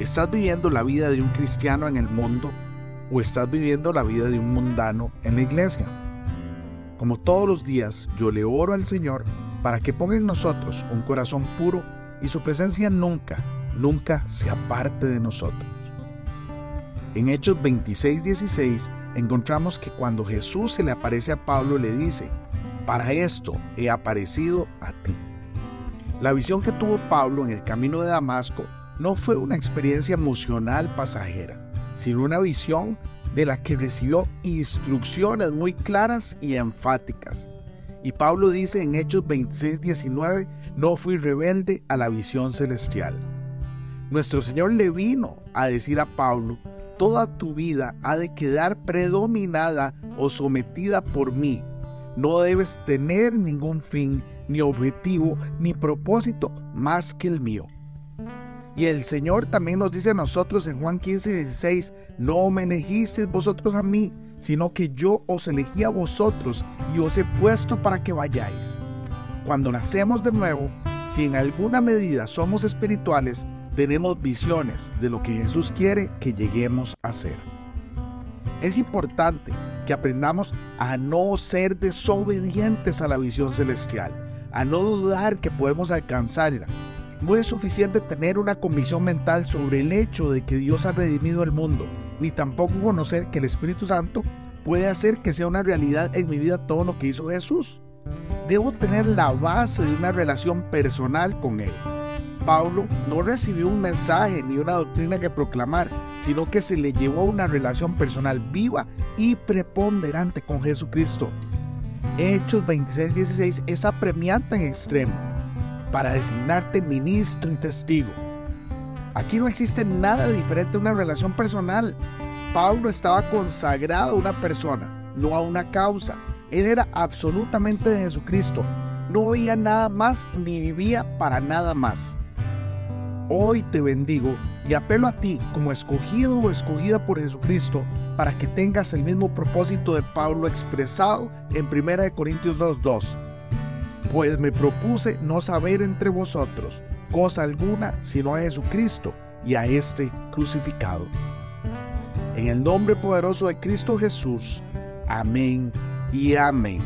¿Estás viviendo la vida de un cristiano en el mundo o estás viviendo la vida de un mundano en la iglesia? Como todos los días, yo le oro al Señor para que ponga en nosotros un corazón puro y su presencia nunca, nunca se aparte de nosotros. En Hechos 26, 16 encontramos que cuando Jesús se le aparece a Pablo le dice, para esto he aparecido a ti. La visión que tuvo Pablo en el camino de Damasco no fue una experiencia emocional pasajera, sino una visión de la que recibió instrucciones muy claras y enfáticas. Y Pablo dice en Hechos 26, 19, no fui rebelde a la visión celestial. Nuestro Señor le vino a decir a Pablo, toda tu vida ha de quedar predominada o sometida por mí. No debes tener ningún fin, ni objetivo, ni propósito más que el mío. Y el Señor también nos dice a nosotros en Juan 15, 16, no me elegisteis vosotros a mí, sino que yo os elegí a vosotros y os he puesto para que vayáis. Cuando nacemos de nuevo, si en alguna medida somos espirituales, tenemos visiones de lo que Jesús quiere que lleguemos a ser. Es importante que aprendamos a no ser desobedientes a la visión celestial, a no dudar que podemos alcanzarla, no es suficiente tener una convicción mental sobre el hecho de que Dios ha redimido el mundo, ni tampoco conocer que el Espíritu Santo puede hacer que sea una realidad en mi vida todo lo que hizo Jesús. Debo tener la base de una relación personal con Él. Pablo no recibió un mensaje ni una doctrina que proclamar, sino que se le llevó una relación personal viva y preponderante con Jesucristo. Hechos 26-16 es apremiante en extremo para designarte ministro y testigo. Aquí no existe nada diferente a una relación personal. Pablo estaba consagrado a una persona, no a una causa. Él era absolutamente de Jesucristo. No veía nada más ni vivía para nada más. Hoy te bendigo y apelo a ti como escogido o escogida por Jesucristo para que tengas el mismo propósito de Pablo expresado en 1 Corintios 2.2 pues me propuse no saber entre vosotros cosa alguna sino a Jesucristo y a este crucificado. En el nombre poderoso de Cristo Jesús. Amén y amén.